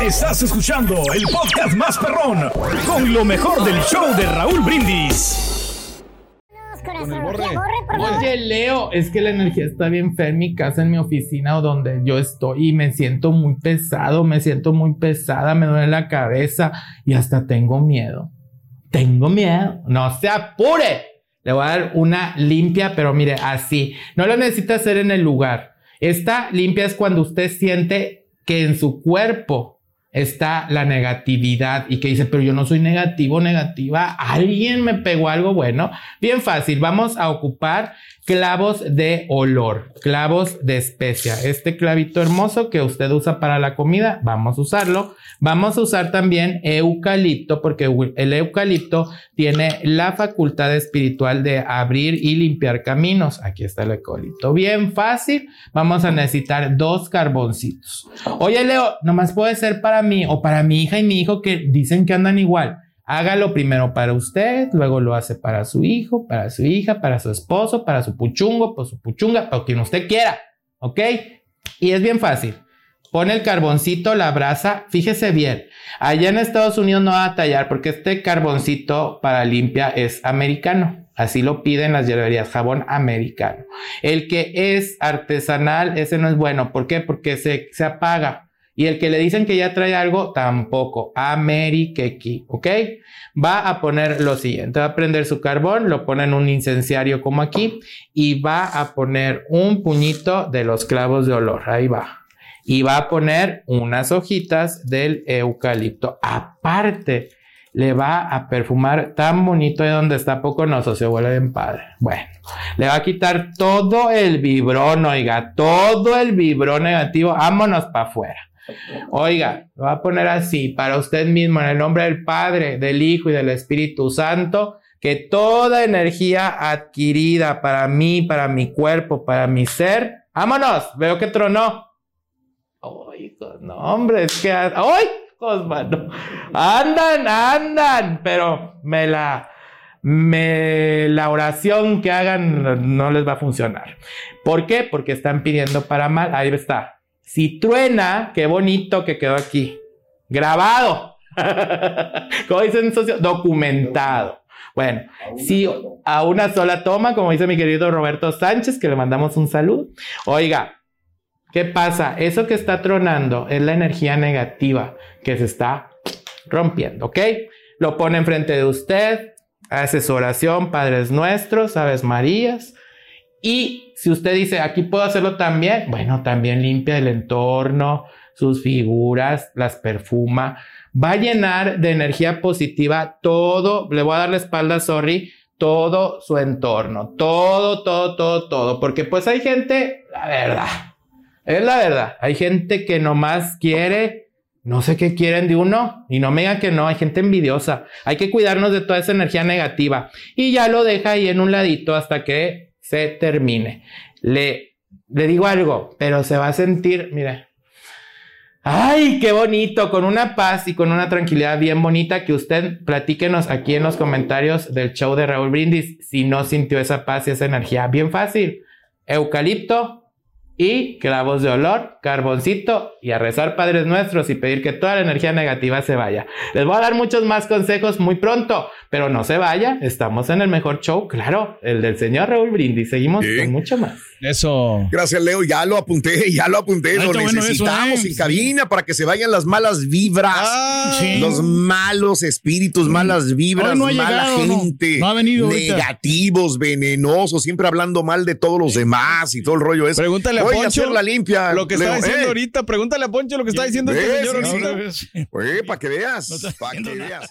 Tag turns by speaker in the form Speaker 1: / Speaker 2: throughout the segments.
Speaker 1: Estás escuchando el podcast más perrón con lo mejor del show de Raúl Brindis.
Speaker 2: Oye, Leo, es que la energía está bien fea en mi casa, en mi oficina o donde yo estoy y me siento muy pesado, me siento muy pesada, me duele la cabeza y hasta tengo miedo. Tengo miedo. No se apure. Le voy a dar una limpia, pero mire, así. No lo necesita hacer en el lugar. Esta limpia es cuando usted siente que en su cuerpo está la negatividad y que dice, pero yo no soy negativo, negativa, alguien me pegó algo bueno. Bien fácil, vamos a ocupar clavos de olor, clavos de especia. Este clavito hermoso que usted usa para la comida, vamos a usarlo. Vamos a usar también eucalipto porque el eucalipto tiene la facultad espiritual de abrir y limpiar caminos. Aquí está el eucalipto. Bien fácil. Vamos a necesitar dos carboncitos. Oye, Leo, nomás puede ser para mí o para mi hija y mi hijo que dicen que andan igual. Hágalo primero para usted, luego lo hace para su hijo, para su hija, para su esposo, para su puchungo, para su puchunga, para quien usted quiera. ¿Ok? Y es bien fácil. Pone el carboncito, la brasa, fíjese bien. Allá en Estados Unidos no va a tallar porque este carboncito para limpia es americano. Así lo piden las hierberías, jabón americano. El que es artesanal, ese no es bueno. ¿Por qué? Porque se, se apaga. Y el que le dicen que ya trae algo, tampoco. Ameriquequi, ¿ok? Va a poner lo siguiente. Va a prender su carbón, lo pone en un incenciario como aquí y va a poner un puñito de los clavos de olor. Ahí va. Y va a poner unas hojitas del eucalipto. Aparte, le va a perfumar tan bonito de donde está poco no se huele bien padre. Bueno, le va a quitar todo el vibrón, oiga, todo el vibrón negativo. Vámonos para afuera. Oiga, lo va a poner así para usted mismo en el nombre del Padre, del Hijo y del Espíritu Santo. Que toda energía adquirida para mí, para mi cuerpo, para mi ser, vámonos, veo que tronó. Ay, no, hombre, es que. ¡Ay! Mano. Andan, andan, pero me la. Me, la oración que hagan no les va a funcionar. ¿Por qué? Porque están pidiendo para mal. Ahí está. Si truena, qué bonito que quedó aquí. Grabado. como dicen socio, documentado. Bueno, si a una sola toma, como dice mi querido Roberto Sánchez, que le mandamos un saludo. Oiga, ¿Qué pasa? Eso que está tronando es la energía negativa que se está rompiendo, ¿ok? Lo pone enfrente de usted, hace su oración, Padres Nuestros, Aves Marías. Y si usted dice, aquí puedo hacerlo también, bueno, también limpia el entorno, sus figuras, las perfuma. Va a llenar de energía positiva todo, le voy a dar la espalda, sorry, todo su entorno, todo, todo, todo, todo. Porque pues hay gente, la verdad, es la verdad. Hay gente que nomás quiere, no sé qué quieren de uno, y no me digan que no, hay gente envidiosa. Hay que cuidarnos de toda esa energía negativa. Y ya lo deja ahí en un ladito hasta que se termine. Le, le digo algo, pero se va a sentir, mire. Ay, qué bonito, con una paz y con una tranquilidad bien bonita que usted platíquenos aquí en los comentarios del show de Raúl Brindis si no sintió esa paz y esa energía. Bien fácil. Eucalipto, y clavos de olor, carboncito y a rezar Padres Nuestros y pedir que toda la energía negativa se vaya. Les voy a dar muchos más consejos muy pronto, pero no se vaya, estamos en el mejor show, claro, el del señor Raúl Brindis. Seguimos
Speaker 3: Sí.
Speaker 2: con mucho más.
Speaker 3: Eso.
Speaker 4: Gracias, Leo. Ya lo apunté, ya lo apunté.
Speaker 3: Ah,
Speaker 4: lo
Speaker 3: bueno
Speaker 4: necesitamos
Speaker 3: eso, ¿eh?
Speaker 4: en cabina para que se vayan las malas vibras.
Speaker 3: sí.
Speaker 4: Los malos espíritus, malas vibras,
Speaker 3: no
Speaker 4: mala
Speaker 3: llegado, no.
Speaker 4: gente.
Speaker 3: No ha venido ahorita.
Speaker 4: Negativos, venenosos, siempre hablando mal de todos los demás y todo el rollo ese.
Speaker 3: Pregúntale a
Speaker 4: Voy a hacer la limpia.
Speaker 3: Lo que está diciendo
Speaker 4: Eh,
Speaker 3: ahorita, pregúntale a Poncho lo que está diciendo este
Speaker 4: ¿Ves?
Speaker 3: señor
Speaker 4: Sí,
Speaker 3: ahorita.
Speaker 4: Oye, para que veas, para que veas.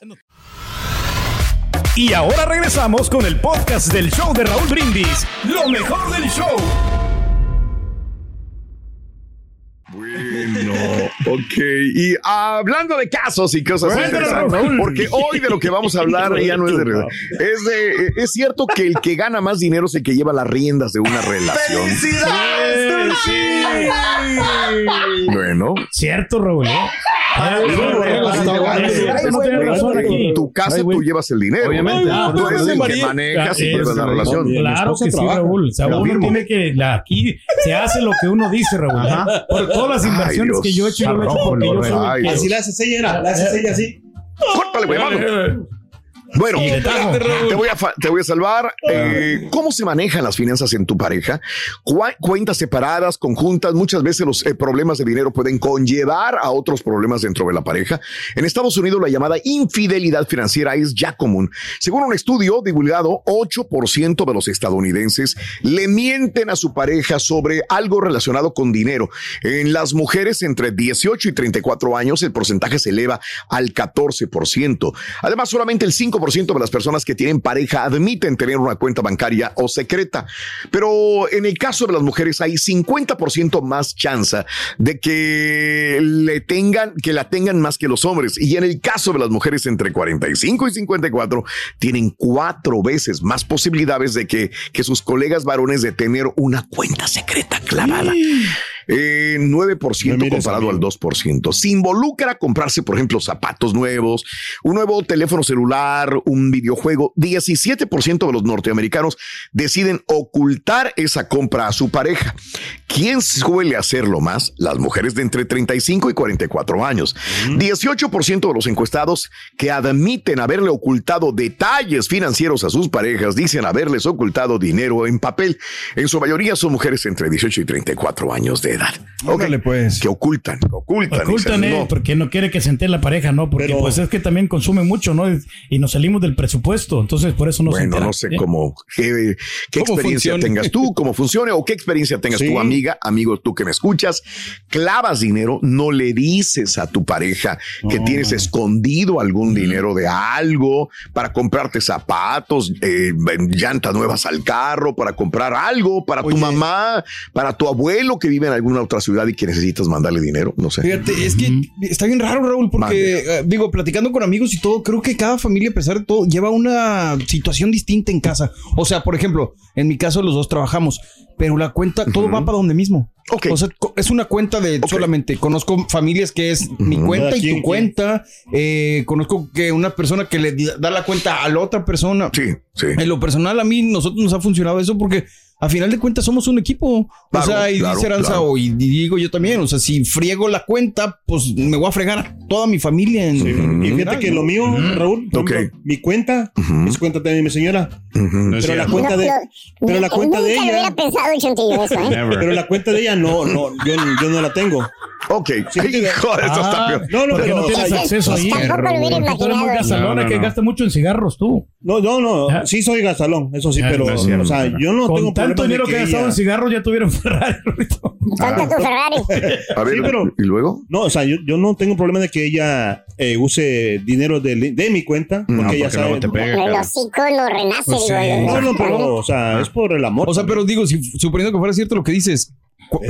Speaker 1: Y ahora regresamos con el podcast del show de Raúl Brindis. Lo mejor del show.
Speaker 4: Bueno, ok. Y hablando de casos y cosas interesantes, porque hoy de lo que vamos a hablar ya no es de es de es cierto que el que gana más dinero es el que lleva las riendas de una relación. Bueno,
Speaker 5: Cierto, Raúl. ¿Eh?
Speaker 4: Tu casa tú llevas el dinero.
Speaker 2: Obviamente.
Speaker 4: Ah, tú eres el que manejas y llevas la relación.
Speaker 5: Claro que sí, Raúl.
Speaker 4: Afirmo.
Speaker 5: tiene que. aquí se hace lo que uno dice, Raúl. ¿eh? Por todas las inversiones que yo he hecho, yo lo he hecho porque yo soy.
Speaker 6: Así la haces ella, la haces ella así.
Speaker 4: Córtale, güey, vamos. Bueno, te voy a, te voy a salvar. Eh, ¿Cómo se manejan las finanzas en tu pareja? Cuentas separadas, conjuntas. Muchas veces los eh, problemas de dinero pueden conllevar a otros problemas dentro de la pareja. En Estados Unidos, la llamada infidelidad financiera es ya común. Según un estudio divulgado, 8% de los estadounidenses le mienten a su pareja sobre algo relacionado con dinero. En las mujeres entre 18 y 34 años, el porcentaje se eleva al 14%. Además, solamente el 5% de las personas que tienen pareja admiten tener una cuenta bancaria o secreta. Pero en el caso de las mujeres hay 50% más chance de que le tengan, que la tengan más que los hombres. Y en el caso de las mujeres entre 45 y 54 tienen cuatro veces más posibilidades de que, que sus colegas varones de tener una cuenta secreta clavada. Eh, 9% comparado al 2%. Se involucra a comprarse, por ejemplo, zapatos nuevos, un nuevo teléfono celular, un videojuego. 17% de los norteamericanos deciden ocultar esa compra a su pareja. ¿Quién suele hacerlo más? Las mujeres de entre 35 y 44 años. 18% de los encuestados que admiten haberle ocultado detalles financieros a sus parejas dicen haberles ocultado dinero en papel. En su mayoría son mujeres entre 18 y 34 años de edad. Ok,
Speaker 3: pues.
Speaker 4: Que ocultan, que ocultan.
Speaker 5: Ocultan,
Speaker 4: dicen,
Speaker 5: eh,
Speaker 4: no.
Speaker 5: porque no quiere que se entere la pareja, ¿no? Porque
Speaker 6: Pero-
Speaker 5: pues es que también consume mucho, ¿no? Y nos salimos del presupuesto, entonces por eso no se
Speaker 4: Bueno,
Speaker 5: entera.
Speaker 4: no sé
Speaker 5: ¿eh?
Speaker 4: cómo, qué, qué
Speaker 3: ¿Cómo
Speaker 4: experiencia
Speaker 3: funcione?
Speaker 4: tengas tú, cómo funcione o qué experiencia tengas
Speaker 6: Sí.
Speaker 4: tu amiga, amigo, tú que me escuchas. Clavas dinero, no le dices a tu pareja que tienes escondido algún dinero de algo para comprarte zapatos, eh, llantas nuevas al carro, para comprar algo para tu mamá, para tu abuelo que vive en alguna otra ciudad y que necesitas mandarle dinero. No sé.
Speaker 3: Fíjate, es que está bien raro, Raúl, porque, eh, digo, platicando con amigos y todo, creo que cada familia, a pesar de todo, lleva una situación distinta en casa. O sea, por ejemplo, en mi caso los dos trabajamos, pero la cuenta, todo va para donde mismo.
Speaker 4: Ok.
Speaker 3: O sea, es una cuenta de solamente. Conozco familias que es mi cuenta y
Speaker 6: ¿Quién,
Speaker 3: tu
Speaker 6: quién?
Speaker 3: cuenta. Eh, conozco que una persona que le da la cuenta a la otra persona.
Speaker 4: Sí, sí.
Speaker 3: En lo personal, a mí, nosotros nos ha funcionado eso porque a final de cuentas somos un equipo.
Speaker 4: Claro,
Speaker 3: o sea, y
Speaker 4: claro,
Speaker 3: dice Aranza,
Speaker 4: claro.
Speaker 3: o y digo yo también, o sea, si friego la cuenta, pues me voy a fregar a toda mi familia. En,
Speaker 6: Sí.
Speaker 3: en
Speaker 6: Y fíjate
Speaker 3: general,
Speaker 6: que
Speaker 3: ¿no?
Speaker 6: lo mío, Raúl, mi cuenta
Speaker 4: Ujú.
Speaker 6: es cuenta también de mi señora. Pero la cuenta de, pero la cuenta de ella,
Speaker 7: pensado, eso, ¿eh?
Speaker 6: pero la cuenta de ella no, no, yo, yo no la tengo.
Speaker 4: Ok.
Speaker 6: Sí,
Speaker 4: eso está
Speaker 5: Ah,
Speaker 4: peor.
Speaker 6: No, no,
Speaker 5: porque
Speaker 6: pero,
Speaker 5: no tienes acceso ahí.
Speaker 7: Tampoco lo hubiera
Speaker 5: Porque tú eres muy
Speaker 7: imaginado.
Speaker 5: gasalona,
Speaker 3: No, no,
Speaker 5: que
Speaker 3: no.
Speaker 5: gasta mucho en cigarros tú.
Speaker 6: No, no, no,
Speaker 5: Ah.
Speaker 6: sí soy gastalón, eso sí,
Speaker 5: Ah,
Speaker 6: pero, o sea, yo no
Speaker 5: Con
Speaker 6: tengo
Speaker 5: tanto
Speaker 6: problema de
Speaker 5: dinero que, he gastado
Speaker 6: ella-
Speaker 5: en cigarros, ya tuvieron Ferrari.
Speaker 7: Tonta tu Ferrari.
Speaker 4: A ver,
Speaker 6: Sí, pero-
Speaker 4: ¿y luego?
Speaker 6: No, o sea, yo, yo no tengo problema de que ella eh, use dinero de, de mi cuenta, porque
Speaker 4: No,
Speaker 6: ella
Speaker 4: porque
Speaker 6: sabe.
Speaker 4: te pega,
Speaker 7: El hocico no renace,
Speaker 3: Pues
Speaker 7: digo.
Speaker 6: No, no, pero, o sea, es por el amor.
Speaker 3: O sea, pero digo, si suponiendo que fuera cierto lo que dices,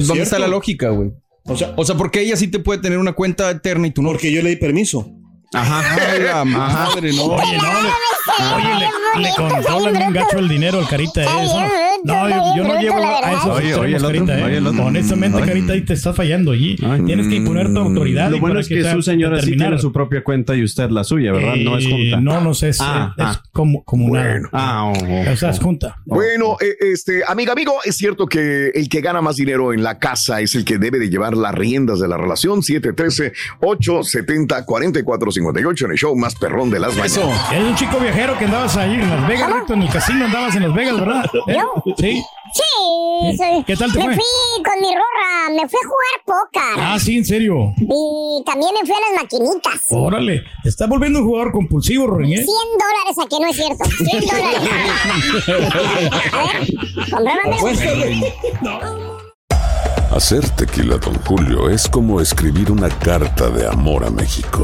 Speaker 3: ¿dónde está la lógica, güey?
Speaker 6: O sea,
Speaker 3: O sea, porque ella sí te puede tener una cuenta eterna y tú no.
Speaker 6: porque yo le di permiso.
Speaker 5: Ajá.
Speaker 3: Ay, la madre, no.
Speaker 5: Oye, no, le, oye, le, le controlan un gacho el dinero al carita, ¿eh? Eso no- yo, yo no llevo a eso.
Speaker 8: Oye, oye, el otro,
Speaker 5: carita, ¿eh?
Speaker 8: oye, el otro.
Speaker 5: Honestamente,
Speaker 8: Ay.
Speaker 5: carita, ahí te estás fallando allí. Tienes que imponer tu autoridad.
Speaker 8: Lo bueno es que su señora sí tiene su propia cuenta y usted la suya, ¿verdad? No es
Speaker 5: Eh,
Speaker 8: junta.
Speaker 5: No, no sé, es,
Speaker 8: Ah,
Speaker 5: es
Speaker 8: ah.
Speaker 5: como, comunal.
Speaker 8: Ah, oh, oh,
Speaker 5: o sea, es junta.
Speaker 4: Bueno, eh, este, amiga, amigo, es cierto que el que gana más dinero en la casa es el que debe de llevar las riendas de la relación. 713-870-4458 en el show más perrón de las mañanas.
Speaker 5: Eres un chico viajero que andabas ahí en Las Vegas, Rito, en el casino andabas en Las Vegas, ¿verdad? ¿Eh?
Speaker 7: ¿Yo?
Speaker 5: Sí.
Speaker 7: Sí, soy-
Speaker 5: ¿Qué tal te
Speaker 7: me
Speaker 5: fue?
Speaker 7: fui con mi rorra, me fui a jugar póker.
Speaker 5: Ah, sí, en serio.
Speaker 7: Y también me fui a las maquinitas.
Speaker 5: Órale, te está volviendo un jugador compulsivo, Rorín, ¿eh?
Speaker 7: 100 dólares aquí, no es cierto. 100 dólares. A ver, compruébamelo.
Speaker 9: Hacer tequila, Don Julio, es como escribir una carta de amor a México.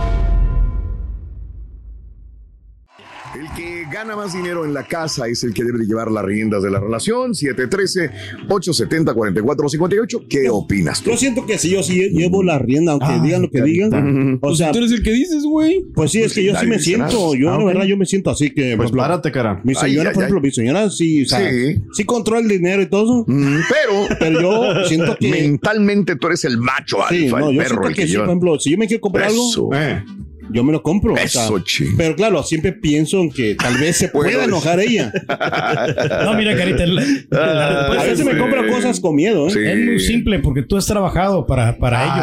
Speaker 4: El que gana más dinero en la casa es el que debe de llevar las riendas de la relación. 713-870-4458. ¿Qué opinas tú?
Speaker 6: Yo siento que si yo sí llevo la rienda, aunque
Speaker 4: Ah,
Speaker 6: digan lo que digan. O sea,
Speaker 3: tú eres el que dices, güey.
Speaker 6: Pues sí, es
Speaker 4: Pues
Speaker 6: que
Speaker 4: sí,
Speaker 6: yo sí me siento. Yo,
Speaker 4: Ah,
Speaker 6: la verdad, yo me siento así que.
Speaker 8: Pues
Speaker 6: ejemplo,
Speaker 8: párate, cara.
Speaker 6: Mi
Speaker 4: Ay,
Speaker 6: señora,
Speaker 4: ay,
Speaker 6: por
Speaker 4: ay.
Speaker 6: ejemplo, mi señora sí, o sea,
Speaker 4: Sí.
Speaker 6: sí. controla el dinero y todo eso.
Speaker 4: Mm, Pero,
Speaker 6: Pero yo siento que.
Speaker 4: mentalmente tú eres el macho
Speaker 6: Sí,
Speaker 4: alfa,
Speaker 6: no,
Speaker 4: el
Speaker 6: yo
Speaker 4: perro,
Speaker 6: siento
Speaker 4: el
Speaker 6: que
Speaker 4: que
Speaker 6: sí, por ejemplo, si yo me quiero comprar
Speaker 4: Eso.
Speaker 6: algo,
Speaker 8: Eh.
Speaker 6: Yo me lo compro. o sea, pero claro, siempre pienso en que tal vez se pueda enojar ella.
Speaker 5: No, mira, Carita, la- la-
Speaker 6: A veces me compra cosas con miedo, ¿eh?
Speaker 4: Sí.
Speaker 5: Es muy simple porque tú has trabajado para, para ello,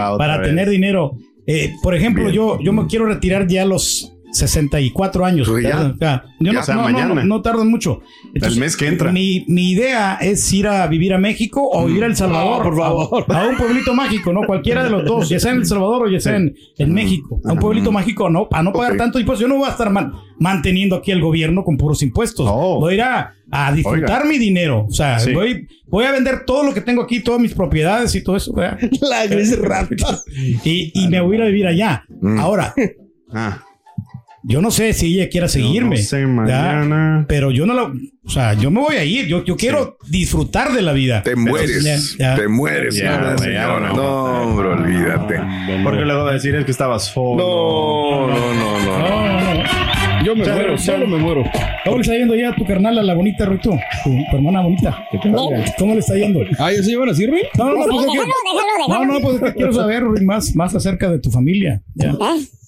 Speaker 8: Ah,
Speaker 5: para, para tener dinero. Eh, por ejemplo, yo, yo me quiero retirar ya los 64 años.
Speaker 4: Pues ya.
Speaker 5: O sea, yo
Speaker 8: Ya,
Speaker 5: no,
Speaker 8: sea,
Speaker 5: no, no,
Speaker 8: mañana.
Speaker 5: no, no tardo mucho.
Speaker 8: El mes que entra.
Speaker 5: Mi, mi idea es ir a vivir a México o ir a El Salvador.
Speaker 6: Por favor.
Speaker 5: A, a un pueblito mágico, ¿no? Cualquiera de los dos, ya sea en El Salvador o ya sea en, en México. A un pueblito mágico, ¿no? A no pagar tanto impuestos. Yo no voy a estar man- manteniendo aquí el gobierno con puros impuestos.
Speaker 8: Oh.
Speaker 5: Voy a ir a, a disfrutar mi dinero. O sea,
Speaker 8: Sí.
Speaker 5: voy, voy a vender todo lo que tengo aquí, todas mis propiedades y todo eso. ¿verdad?
Speaker 6: La gris rata.
Speaker 5: Y, y me voy a ir a vivir allá.
Speaker 4: Mm.
Speaker 5: Ahora,
Speaker 8: Ah.
Speaker 5: Yo no sé si ella quiera seguirme.
Speaker 8: no sé,
Speaker 5: ¿ya?
Speaker 8: mañana.
Speaker 5: Pero yo no lo. O sea, yo me voy a ir. Yo, yo quiero disfrutar de la vida.
Speaker 4: Te
Speaker 5: Pero-
Speaker 4: mueres,
Speaker 5: ya, ya.
Speaker 4: te mueres,
Speaker 8: Ya,
Speaker 4: señora,
Speaker 8: güey,
Speaker 4: señora.
Speaker 8: ya,
Speaker 4: No, hombre, olvídate.
Speaker 8: Porque luego a decir es que estabas
Speaker 4: No,
Speaker 8: fondo.
Speaker 4: no, no, no.
Speaker 5: No, no, no.
Speaker 3: Yo me muero, solo me muero.
Speaker 5: ¿Cómo le está yendo ya a tu carnal, a la bonita Ruito? Tu, tu hermana bonita. ¿Cómo le está yendo?
Speaker 3: Ah, ¿ya se llevan así, Rey?
Speaker 5: No, no, no, pues
Speaker 7: Déjalo, déjalo,
Speaker 5: no, no, pues quiero saber Ruin, más, más acerca de tu familia. Ya.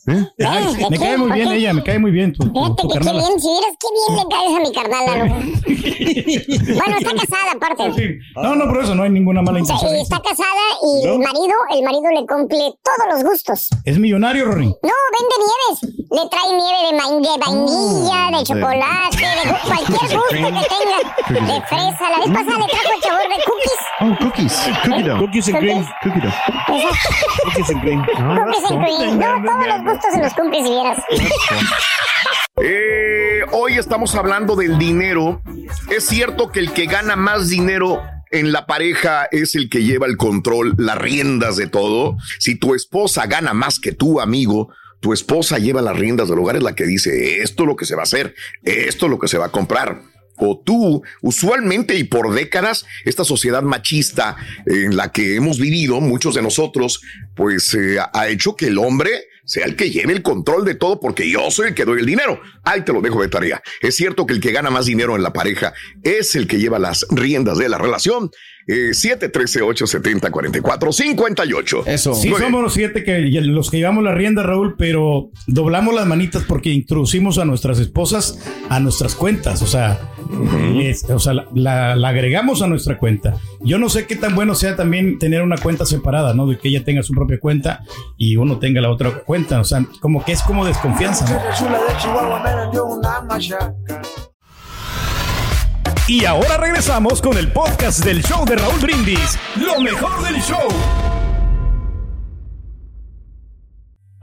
Speaker 7: ¿Eh?
Speaker 5: Ay,
Speaker 7: ¿de
Speaker 5: me cae muy
Speaker 7: ¿Por
Speaker 5: bien
Speaker 7: qué?
Speaker 5: ella, me cae muy bien tu, tu,
Speaker 7: Fíjate
Speaker 5: tu
Speaker 7: que qué bien, si vieras qué bien le caes a mi carnal. Bueno, está casada aparte.
Speaker 5: Sí. No, no, por eso no hay ninguna mala
Speaker 7: O sea,
Speaker 5: intención.
Speaker 7: está casada y el marido, el marido le cumple todos los gustos.
Speaker 5: Es millonario, Rory.
Speaker 7: No, vende nieves. Le trae nieve de, ma- de vainilla, de chocolate, de cualquier gusto que tenga. De fresa. La vez pasada le trajo el sabor de cookies.
Speaker 8: Oh, cookies. Cookie dough.
Speaker 6: Cookies and cream.
Speaker 8: Cookie dough.
Speaker 6: Cookies and cream.
Speaker 7: Cookies and cream. No, todos los
Speaker 4: Eh, hoy estamos hablando del dinero. Es cierto que el que gana más dinero en la pareja es el que lleva el control, las riendas de todo. Si tu esposa gana más que tu amigo, tu esposa lleva las riendas del hogar, es la que dice esto es lo que se va a hacer, esto es lo que se va a comprar. O tú, usualmente y por décadas, esta sociedad machista en la que hemos vivido, muchos de nosotros, pues eh, ha hecho que el hombre sea el que lleve el control de todo porque yo soy el que doy el dinero. Ahí te lo dejo de tarea. Es cierto que el que gana más dinero en la pareja es el que lleva las riendas de la relación. Eh, 713-870-4458.
Speaker 3: Eso.
Speaker 5: Sí, somos los siete que los que llevamos la rienda, Raúl, pero doblamos las manitas porque introducimos a nuestras esposas a nuestras cuentas. O sea, o sea la, agregamos a nuestra cuenta. Yo no sé qué tan bueno sea también tener una cuenta separada, ¿no? De que ella tenga su propia cuenta y uno tenga la otra cuenta. O sea, como que es como desconfianza.
Speaker 1: Y ahora regresamos con el podcast del show de Raúl Brindis. Lo mejor del show.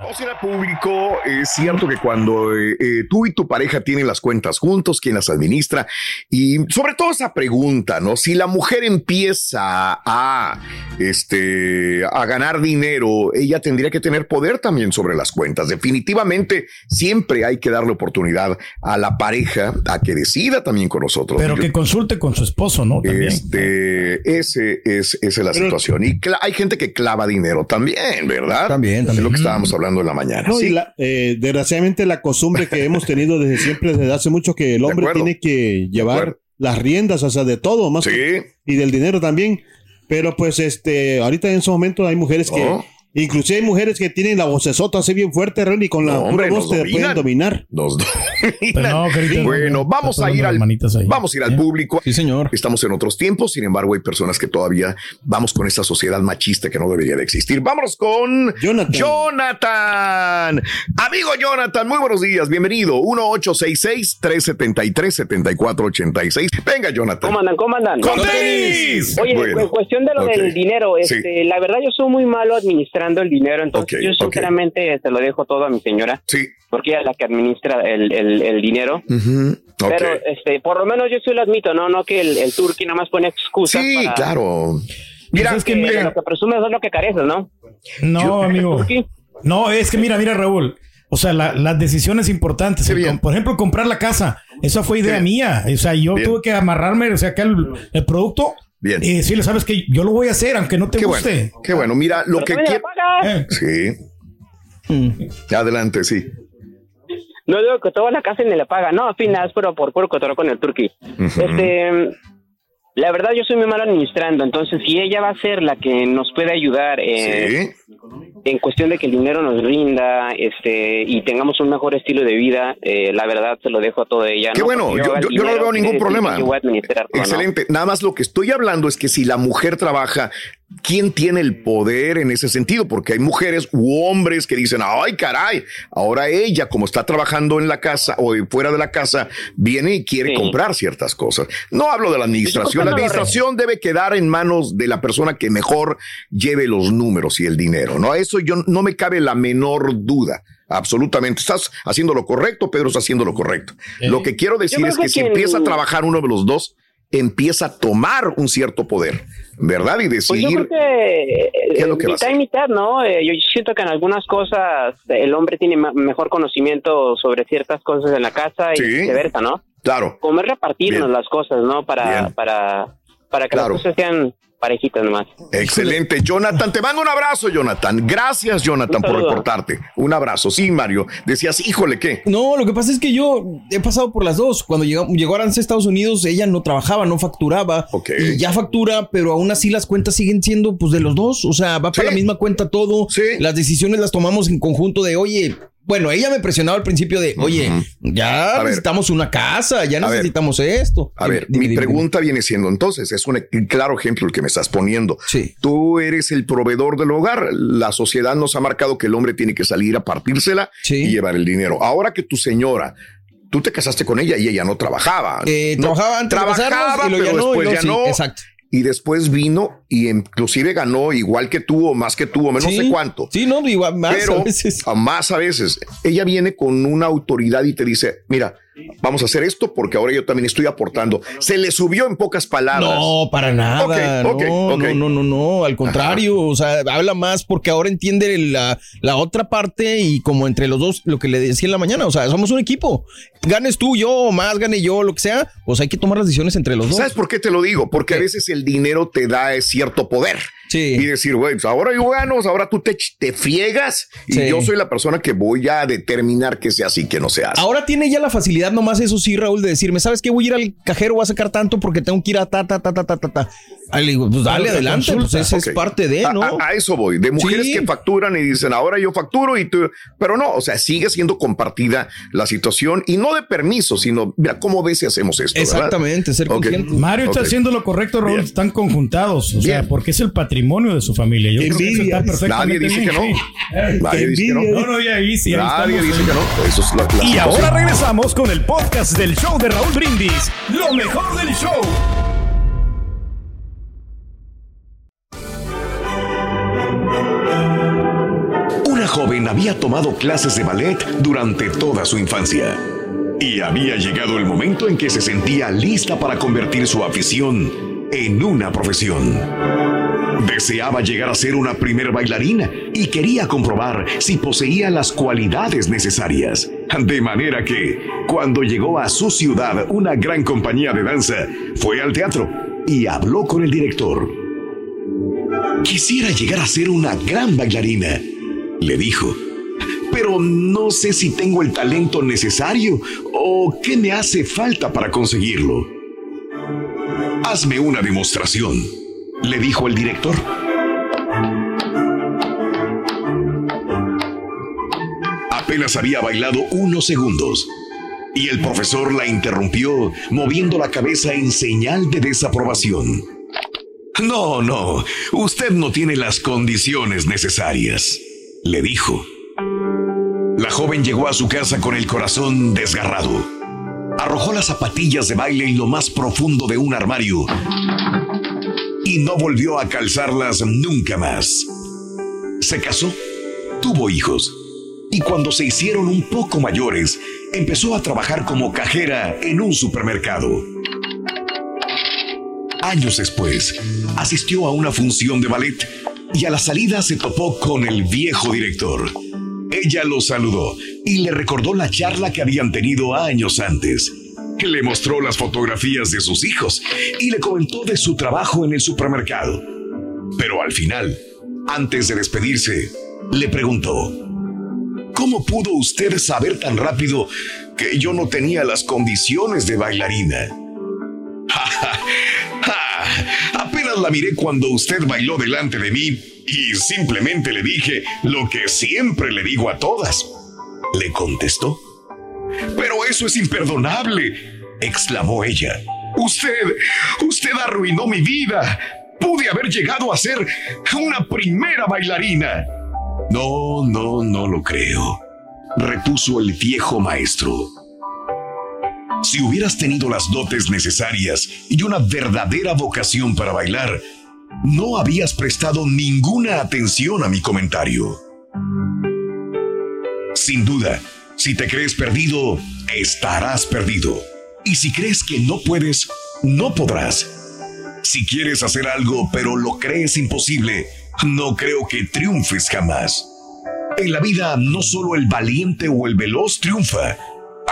Speaker 4: Vamos a ir al público. Es cierto que cuando eh, eh, tú y tu pareja tienen las cuentas juntos, ¿quién las administra? Y sobre todo esa pregunta, ¿no? Si la mujer empieza a, este, a ganar dinero, ella tendría que tener poder también sobre las cuentas. Definitivamente, siempre hay que darle oportunidad a la pareja a que decida también con nosotros.
Speaker 5: Pero
Speaker 4: Yo-
Speaker 5: que consulte con su esposo, ¿no? También.
Speaker 4: este, ese es, esa es la situación. Y hay gente que clava dinero también, ¿verdad?
Speaker 3: También,
Speaker 4: Es lo que estábamos hablando en la mañana.
Speaker 6: No,
Speaker 4: Sí.
Speaker 6: y la- eh, desgraciadamente la costumbre que hemos tenido desde siempre, desde hace mucho, que el hombre tiene que llevar las riendas, o sea, de todo, más que- y del dinero también. Pero pues, este, ahorita en esos momentos hay mujeres que,
Speaker 4: Oh.
Speaker 6: Inclusive hay mujeres que tienen la vocesota así bien fuerte, Ren, y con la
Speaker 4: No,
Speaker 6: pura voz te
Speaker 4: dominan.
Speaker 6: pueden dominar.
Speaker 4: Nos
Speaker 5: Pero no, Carita,
Speaker 4: bueno,
Speaker 5: no,
Speaker 4: vamos a ir al vamos a ir al público.
Speaker 3: Sí, señor.
Speaker 4: Estamos en otros tiempos, sin embargo, hay personas que todavía vamos con esa sociedad machista que no debería de existir. Vámonos con
Speaker 6: Jonathan.
Speaker 4: Jonathan. Amigo Jonathan, muy buenos días, bienvenido. 1-866-373-7486. Venga, Jonathan.
Speaker 10: ¿Cómo andan? ¿Cómo andan?
Speaker 4: ¡Con tenis!
Speaker 10: Oye,
Speaker 4: Bueno,
Speaker 10: en cuestión de lo del dinero,
Speaker 4: Sí.
Speaker 10: este, la verdad yo soy muy malo administrando el dinero, entonces
Speaker 4: Ok,
Speaker 10: yo sinceramente se lo dejo todo a mi señora,
Speaker 4: Sí.
Speaker 10: porque ella es la que administra el, el, el dinero.
Speaker 4: Ujú, ok.
Speaker 10: Pero este, por lo menos yo sí lo admito, no, no que el, el turqui nada más pone excusas.
Speaker 4: Sí,
Speaker 10: para-
Speaker 4: claro. Mira,
Speaker 5: Pues es que
Speaker 10: que
Speaker 5: mira-
Speaker 10: lo que presumes es lo que careces, ¿no?
Speaker 5: No, amigo.
Speaker 10: Turqui.
Speaker 5: No, es que mira, mira, Raúl. O sea, la- las decisiones importantes.
Speaker 4: Sí, bien.
Speaker 5: Por ejemplo, comprar la casa. Esa fue idea
Speaker 4: bien.
Speaker 5: mía. O sea, yo
Speaker 4: Bien.
Speaker 5: tuve que amarrarme, o sea, que el, el producto.
Speaker 4: Bien.
Speaker 5: Y decirle, sabes que yo lo voy a hacer, aunque no te
Speaker 4: qué
Speaker 5: guste.
Speaker 4: bueno, qué bueno. Mira, lo
Speaker 10: Pero
Speaker 4: que quiero.
Speaker 10: la.
Speaker 5: Eh,
Speaker 4: Sí. Adelante, sí.
Speaker 10: No digo que toda la casa ni le paga, no, al final es pero por puro cotorreo con el turqui. Este, la verdad yo soy muy mal administrando, entonces si ella va a ser la que nos puede ayudar eh,
Speaker 4: Sí.
Speaker 10: En cuestión de que el dinero nos rinda, este, y tengamos un mejor estilo de vida, eh, la verdad se lo dejo a todo ella.
Speaker 4: Qué
Speaker 10: ¿no?
Speaker 4: bueno, yo, yo- yo no veo ningún problema.
Speaker 10: que yo voy a administrar todo, ¿no?
Speaker 4: Excelente. Nada más lo que estoy hablando es que si la mujer trabaja, ¿quién tiene el poder en ese sentido? Porque hay mujeres u hombres que dicen, ay, caray, ahora ella, como está trabajando en la casa o fuera de la casa, viene y quiere
Speaker 10: Sí.
Speaker 4: comprar ciertas cosas. No hablo de la administración. La administración debe quedar en manos de la persona que mejor lleve los números y el dinero, ¿no? Eso yo no me cabe la menor duda. Absolutamente. Estás haciendo lo correcto, Pedro está haciendo lo correcto. Lo que quiero decir es que
Speaker 10: que
Speaker 4: si empieza a trabajar uno de los dos, empieza a tomar un cierto poder, ¿verdad? Y
Speaker 10: Pues yo
Speaker 4: decidir.
Speaker 10: creo que
Speaker 4: ¿Qué es
Speaker 10: eh,
Speaker 4: lo que va a
Speaker 10: mitad y mitad, ¿no? Eh, yo siento que en algunas cosas el hombre tiene mejor conocimiento sobre ciertas cosas en la casa y
Speaker 4: Sí.
Speaker 10: viceversa, ¿no?
Speaker 4: Claro.
Speaker 10: Como es repartirnos
Speaker 4: Bien.
Speaker 10: las cosas, ¿no? Para,
Speaker 4: Bien.
Speaker 10: para, para que
Speaker 4: Claro.
Speaker 10: las cosas sean parejitas nomás.
Speaker 4: Excelente. Jonathan, te mando un abrazo, Jonathan. Gracias, Jonathan, por reportarte. Un abrazo. Sí, Mario. Decías, híjole, ¿qué?
Speaker 3: No, lo que pasa es que yo he pasado por las dos. Cuando llegó, llegó Arance a Estados Unidos, ella no trabajaba, no facturaba.
Speaker 4: Ok.
Speaker 3: Y ya factura, pero aún así las cuentas siguen siendo pues de los dos. O sea, va para
Speaker 4: Sí.
Speaker 3: la misma cuenta todo.
Speaker 4: Sí.
Speaker 3: Las decisiones las tomamos en conjunto de, oye, bueno, ella me presionaba al principio de, oye, ya
Speaker 4: A ver.
Speaker 3: necesitamos una casa, ya
Speaker 4: A ver.
Speaker 3: necesitamos esto.
Speaker 4: A ver,
Speaker 3: Dime,
Speaker 4: mi
Speaker 3: dime,
Speaker 4: pregunta viene siendo entonces, es un claro ejemplo el que me estás poniendo.
Speaker 3: Sí.
Speaker 4: Tú eres el proveedor del hogar. La sociedad nos ha marcado que el hombre tiene que salir a partírsela
Speaker 3: Sí.
Speaker 4: y llevar el dinero. Ahora que tu señora, tú te casaste con ella y ella no trabajaba.
Speaker 3: Eh,
Speaker 4: No,
Speaker 3: trabajaba antes de casarnos
Speaker 4: trabajaba,
Speaker 3: y luego
Speaker 4: pero
Speaker 3: ya no, y
Speaker 4: después ya
Speaker 3: sí,
Speaker 4: no.
Speaker 3: exacto.
Speaker 4: Y después vino y inclusive ganó igual que tú o más que tú o menos
Speaker 3: Sí.
Speaker 4: sé cuánto.
Speaker 3: Sí, no, igual más
Speaker 4: pero
Speaker 3: a veces.
Speaker 4: a más a veces. Ella viene con una autoridad y te dice, mira, vamos a hacer esto porque ahora yo también estoy aportando. Se le subió en pocas palabras.
Speaker 3: No, para nada. No, no, no, no, no, al contrario. O sea, habla más porque ahora entiende la, la otra parte y como entre los dos, lo que le decía en la mañana. O sea, somos un equipo. Ganes tú, yo, o más gane yo, lo que sea. Pues hay que tomar las decisiones entre los dos.
Speaker 4: ¿Sabes por qué te lo digo? Porque a veces el dinero te da eh, cierto poder.
Speaker 11: Y decir, güey, pues ahora yo gano, ahora tú te, te friegas y
Speaker 3: Sí.
Speaker 11: yo soy la persona que voy a determinar que sea así, que no sea así.
Speaker 3: Ahora tiene ya la facilidad nomás eso sí, Raúl, de decirme, ¿sabes qué? Voy a ir al cajero, voy a sacar tanto porque tengo que ir a ta, ta, ta, ta, ta, ta, ta. Ahí le digo, pues dale adelante, pues esa es
Speaker 11: Ok.
Speaker 3: parte de,
Speaker 11: A-
Speaker 3: ¿no?
Speaker 11: A, a eso voy, de mujeres
Speaker 3: Sí.
Speaker 11: que facturan y dicen, ahora yo facturo y tú, pero no, o sea, sigue siendo compartida la situación y no de permiso, sino, mira, ¿cómo ves si hacemos esto? ¿verdad?
Speaker 3: Exactamente, ser
Speaker 11: Ok.
Speaker 6: Mario está haciendo lo correcto, Raúl. Están conjuntados, o sea,
Speaker 11: Bien.
Speaker 6: porque es el patrimonio de su familia. Yo creo que eso está perfectamente
Speaker 11: Nadie dice
Speaker 6: bien.
Speaker 11: que no. Nadie dice que no.
Speaker 6: No, no, ya ahí sí, ahí
Speaker 11: Nadie
Speaker 6: estamos,
Speaker 11: dice
Speaker 6: eh.
Speaker 11: que no. Eso es la, la
Speaker 5: Y
Speaker 11: situación.
Speaker 5: ahora regresamos con el podcast del show de Raúl Brindis. Lo mejor del show.
Speaker 4: Joven había tomado clases de ballet durante toda su infancia y había llegado el momento en que se sentía lista para convertir su afición en una profesión. Deseaba llegar a ser una primer bailarina y quería comprobar si poseía las cualidades necesarias. De manera que, cuando llegó a su ciudad una gran compañía de danza, fue al teatro y habló con el director. Quisiera llegar a ser una gran bailarina, le dijo. Pero no sé si tengo el talento necesario o qué me hace falta para conseguirlo. Hazme una demostración, le dijo el director. Apenas había bailado unos segundos y el profesor la interrumpió moviendo la cabeza en señal de desaprobación. No, no, usted no tiene las condiciones necesarias, le dijo. La joven llegó a su casa con el corazón desgarrado. Arrojó las zapatillas de baile en lo más profundo de un armario y no volvió a calzarlas nunca más. Se casó, tuvo hijos y cuando se hicieron un poco mayores, empezó a trabajar como cajera en un supermercado. Años después, asistió a una función de ballet y a la salida se topó con el viejo director. Ella lo saludó y le recordó la charla que habían tenido años antes. Le mostró las fotografías de sus hijos y le comentó de su trabajo en el supermercado. Pero al final, antes de despedirse, le preguntó, ¿Cómo pudo usted saber tan rápido que yo no tenía las condiciones de bailarina? La miré cuando usted bailó delante de mí y simplemente le dije lo que siempre le digo a todas. Le contestó. Pero eso es imperdonable, exclamó ella. Usted, usted arruinó mi vida. Pude haber llegado a ser una primera bailarina. No, no, no lo creo, repuso el viejo maestro. Si hubieras tenido las dotes necesarias y una verdadera vocación para bailar, no habías prestado ninguna atención a mi comentario. Sin duda, si te crees perdido, estarás perdido. Y si crees que no puedes, no podrás. Si quieres hacer algo pero lo crees imposible, no creo que triunfes jamás. En la vida no solo el valiente o el veloz triunfa,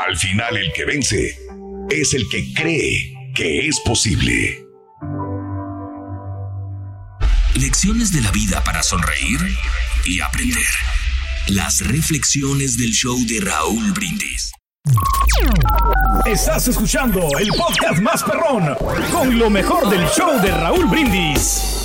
Speaker 4: al final el que vence es el que cree que es posible.
Speaker 12: Lecciones de la vida para sonreír y aprender. Las reflexiones del show de Raúl Brindis.
Speaker 5: Estás escuchando el podcast más perrón con lo mejor del show de Raúl Brindis.